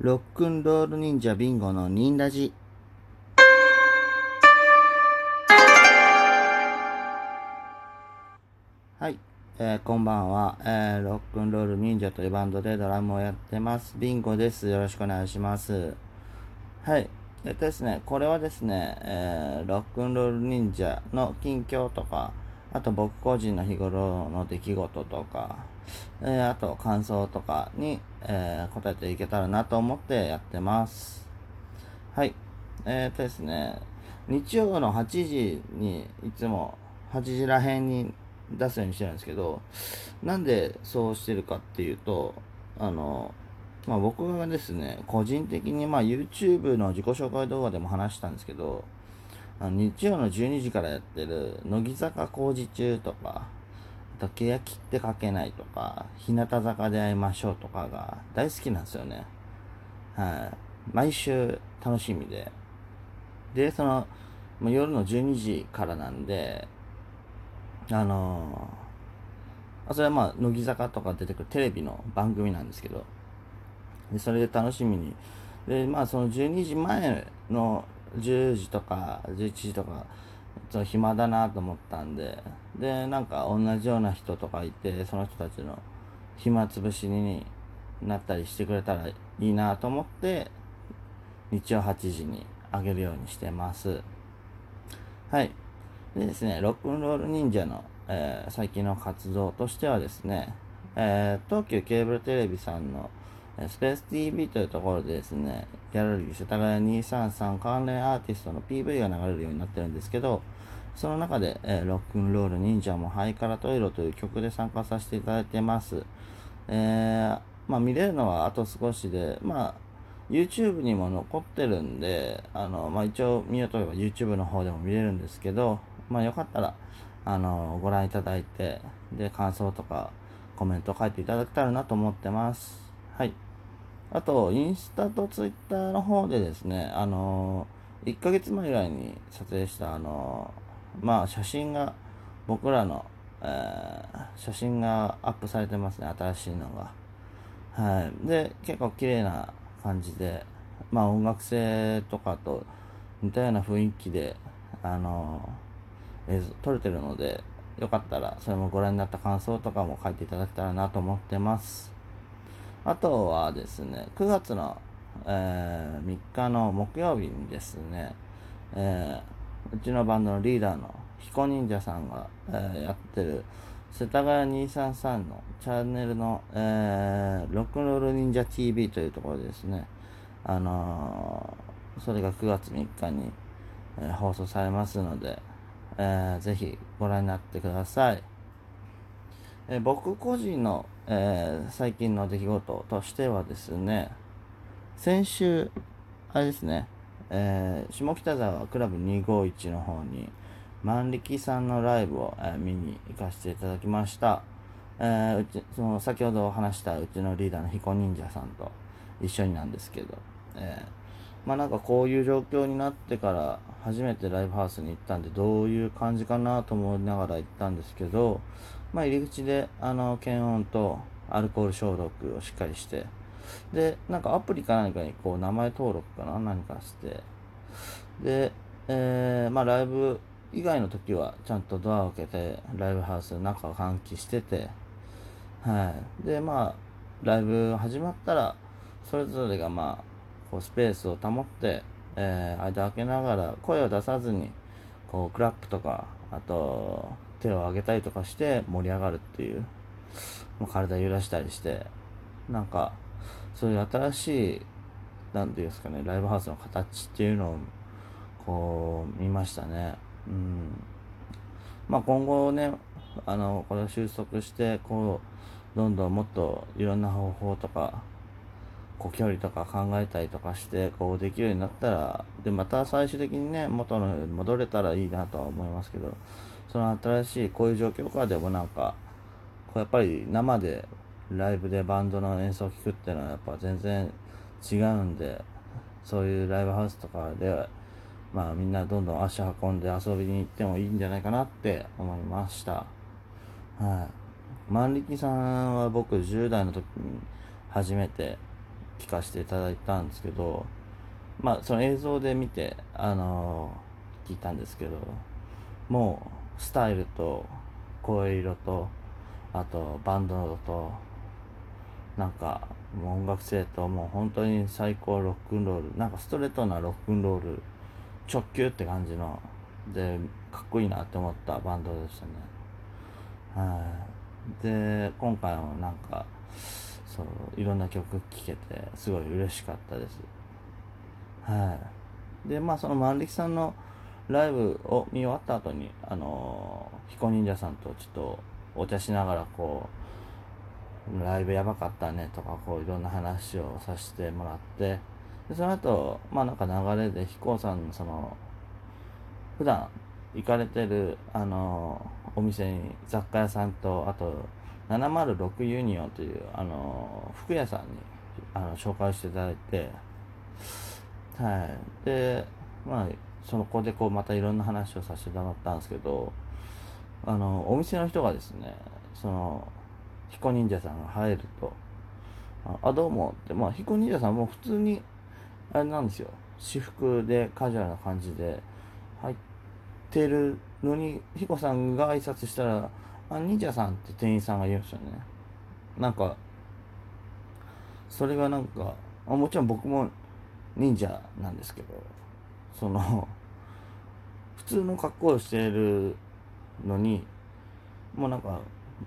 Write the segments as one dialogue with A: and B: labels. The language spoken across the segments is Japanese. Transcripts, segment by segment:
A: ロックンロール忍者ビンゴのニンラジ。はい、えーこんばんは、えーロックンロール忍者というバンドでドラムをやってます。ビンゴです。よろしくお願いします。はい。えっとですね、これはですね、えーロックンロール忍者の近況とか、あと僕個人の日頃の出来事とか、えーあと感想とかに、えー答えていけたらなと思ってやってます。はい。えーっとですね、日曜の8時にいつも8時らへんに出すようにしてるんですけど、なんでそうしてるかっていうと、あの、まあ僕がですね、個人的にまあ YouTube の自己紹介動画でも話したんですけど、あの日曜の12時からやってる乃木坂工事中とか、あと欅って書けないとか、日向坂で会いましょうとかが大好きなんですよね。はい。毎週楽しみで。で、その、もう夜の12時からなんで、あのーそれはまあ、乃木坂とか出てくるテレビの番組なんですけど、でそれで楽しみに。で、まあ、その12時前の10時とか11時とか、ちょっと暇だなと思ったんで、で、なんか同じような人とかいて、その人たちの暇つぶしになったりしてくれたらいいなと思って、日曜8時にあげるようにしてます。はい。でですね、ロックンロール忍者の、えー最近の活動としてはですね、えー東急ケーブルテレビさんの、スペース TV というところでですね、ギャラリー世田谷233関連アーティストの PV が流れるようになってるんですけど、その中で、えーロックンロール忍者もハイカラトイロという曲で参加させていただいてます。えーまあ見れるのはあと少しで、まあ YouTube にも残ってるんで、あの、まあ一応見ようと思えば YouTube の方でも見れるんですけど、まあよかったら、あの、ご覧いただいて、で、感想とかコメント書いていただけたらなと思ってます。はい。あと、インスタとツイッターの方でですね、あのー、1ヶ月前ぐらいに撮影した、あのーまあ、写真が、僕らの、えー写真がアップされてますね、新しいのが。はい。で、結構綺麗な感じで、まあ、音楽性とかと似たような雰囲気で、あの映像撮れてるので、よかったら、それもご覧になった感想とかも書いていただけたらなと思ってます。あとはですね、9月の、えー3日の木曜日にですね、えーうちのバンドのリーダーの彦忍者さんが、えーやってる世田谷233のチャンネルの、えーロックロール忍者 TV というところですね、あのーそれが9月3日に、えー放送されますので、えーぜひご覧になってください。え僕個人の、えー最近の出来事としてはですね、先週、あれですね、えー下北沢クラブ251の方に、万力さんのライブを、えー見に行かせていただきました。えーうちその先ほど話したうちのリーダーの彦忍者さんと一緒になんですけど、えーまあなんかこういう状況になってから初めてライブハウスに行ったんでどういう感じかなと思いながら行ったんですけど、まあ入り口であの検温とアルコール消毒をしっかりして、で、なんかアプリか何かにこう名前登録かな何かして、で、えーまあライブ以外の時はちゃんとドアを開けてライブハウスの中を換気してて、はい。で、まあ、ライブ始まったら、それぞれがまあ、こうスペースを保って、えー間開けながら声を出さずに、こう、クラップとか、あと、手を上げたりとかして盛り上がるっていう、もう体揺らしたりして、なんか、そういう新しい、なんていうんですかね、ライブハウスの形っていうのを、こう、見ましたね。うん。まあ今後ね、あの、これを収束して、こう、どんどんもっといろんな方法とか、こう距離とか考えたりとかして、こうできるようになったら、で、また最終的にね、元の戻れたらいいなとは思いますけど、その新しいこういう状況下でもなんか、こうやっぱり生でライブでバンドの演奏を聴くっていうのはやっぱ全然違うんで、そういうライブハウスとかで、まあみんなどんどん足運んで遊びに行ってもいいんじゃないかなって思いました。はい。万力さんは僕10代の時に初めて聞かせていただいたんですけど、まあ、その映像で見て、あのー、聞いたんですけど、もう、スタイルと、声色と、あと、バンドと、なんか、音楽性と、もう本当に最高ロックンロール、なんかストレートなロックンロール、直球って感じの、で、かっこいいなって思ったバンドでしたね。はい。で、今回もなんか、そう、いろんな曲聴けて、すごい嬉しかったです。はい。で、まあ、その万力さんのライブを見終わった後に、あのー、彦忍者さんとちょっとお茶しながら、こう、ライブやばかったねとか、こう、いろんな話をさせてもらって、でその後、まあなんか流れで、彦さんのその、普段行かれてる、あのー、お店に雑貨屋さんと、あと、706ユニオンという、あのー、服屋さんに、あの、紹介していただいて、はい。で、まあ、その子でこう、またいろんな話をさせてもらったんですけど、あの、お店の人がですね、その、彦忍者さんが入ると、あ、どうもって、まあ、彦忍者さんも普通に、あれなんですよ、私服でカジュアルな感じで入ってるのに、彦さんが挨拶したら、あ、忍者さんって店員さんが言うんですよね。なんか、それがなんか、あもちろん僕も忍者なんですけど、その、普通の格好をしているのに、もうなんか、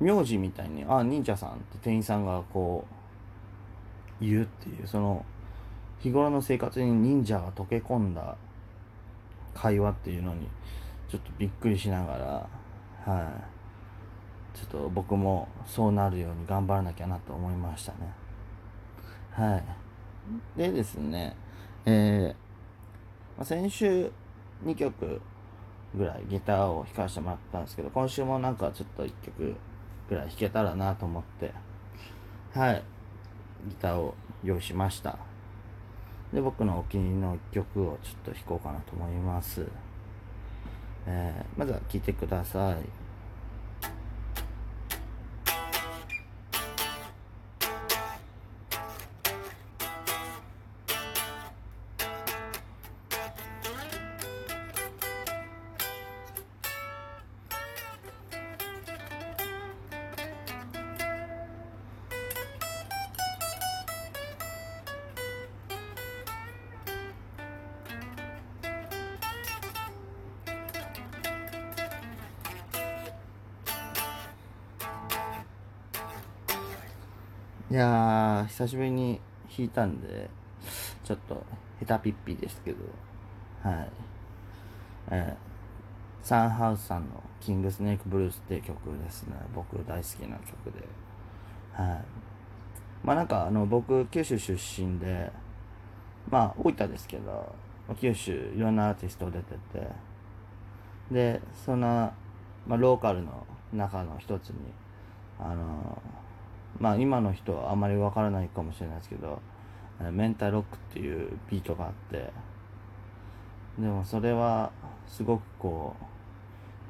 A: 名字みたいに、あ、忍者さんって店員さんがこう、言うっていう、その、日頃の生活に忍者が溶け込んだ会話っていうのに、ちょっとびっくりしながら、はい。ちょっと僕もそうなるように頑張らなきゃなと思いましたね。はい。でですね、えー、まあ、先週2曲ぐらいギターを弾かせてもらったんですけど、今週もなんかちょっと1曲ぐらい弾けたらなと思って、はい、ギターを用意しました。で、僕のお気に入りの1曲をちょっと弾こうかなと思います。えー、まずは聴いてください。いやー、久しぶりに弾いたんで、ちょっと、下手ピッピですけど、はい。えー、サンハウスさんのキングスネークブルースっていう曲ですね。僕大好きな曲で。はい。まあなんか、あの、僕、九州出身で、まあ、大分ですけど、九州いろんなアーティスト出てて、で、そんな、まあ、ローカルの中の一つに、あのまあ今の人はあまりわからないかもしれないですけど、メンタルロックっていうビートがあって、でもそれはすごくこ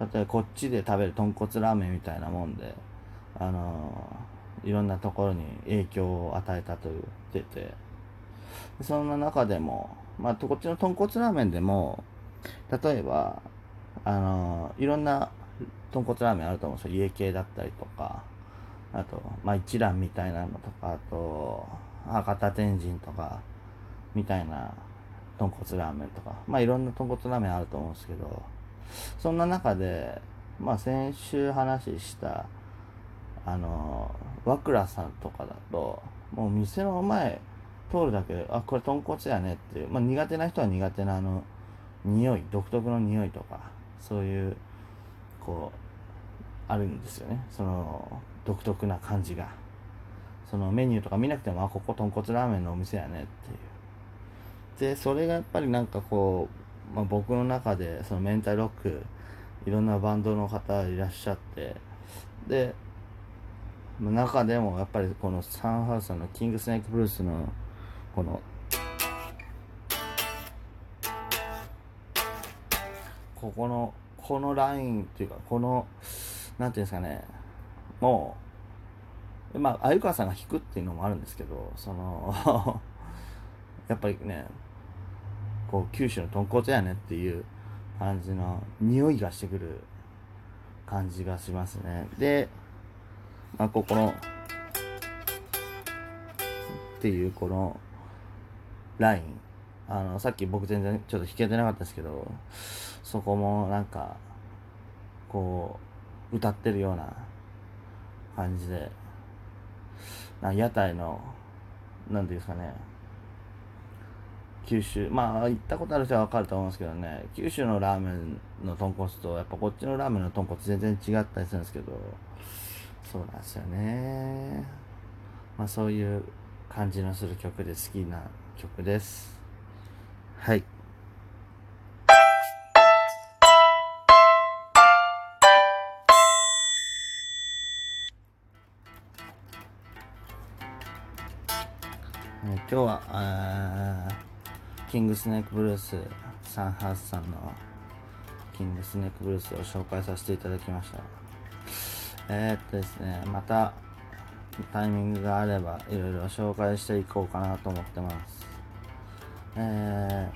A: う、例えばこっちで食べる豚骨ラーメンみたいなもんで、あのいろんなところに影響を与えたと言ってて、そんな中でも、まあ、こっちの豚骨ラーメンでも、例えば、あのいろんな豚骨ラーメンあると思うんですよ。家系だったりとか、あと、まあ、一蘭みたいなのとか、あと、博多天神とか、みたいな豚骨ラーメンとか、まあ、いろんな豚骨ラーメンあると思うんですけど、そんな中で、まあ、先週話した、あの、和倉さんとかだと、もう店の前通るだけで、あ、これ豚骨やねっていう、まあ、苦手な人は苦手なあの、匂い、独特の匂いとか、そういう、こう、あるんですよね。その、独特な感じが。そのメニューとか見なくても、あ、ここ豚骨ラーメンのお店やねっていう。で、それがやっぱりなんかこう、まあ、僕の中で、そのメンタルロック、いろんなバンドの方いらっしゃって、で、中でもやっぱりこのサンハウスのキングスネークブルースの、この、ここの、このラインっていうか、この、なんていうんですかね、もう、まあ、鮎川さんが弾くっていうのもあるんですけど、その やっぱりねこう九州の豚骨やねっていう感じの匂いがしてくる感じがしますね。で、まあ、ここのっていうこのラインあのさっき僕全然ちょっと弾けてなかったですけどそこもなんかこう歌ってるような感じで。な屋台の何ていうんですかね。九州まあ行ったことある人は分かると思うんですけどね。九州のラーメンの豚骨とやっぱこっちのラーメンの豚骨全然違ったりするんですけど。そうなんですよね。まあそういう感じのする曲で好きな曲です。はい。今日はキングスネークブルースサンハウスさんのキングスネークブルースを紹介させていただきました。えー、っとですねまたタイミングがあればいろいろ紹介していこうかなと思ってます。え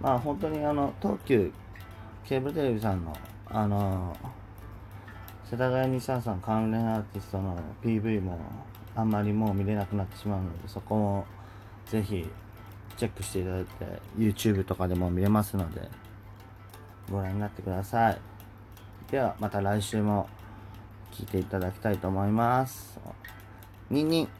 A: ー、まあ本当にあの東急ケーブルテレビさんのあの世田谷日産さん関連アーティストの PV もあんまりもう見れなくなってしまうのでそこもぜひチェックしていただいて YouTube とかでも見れますのでご覧になってください。ではまた来週も聞いていただきたいと思います。ニンニン。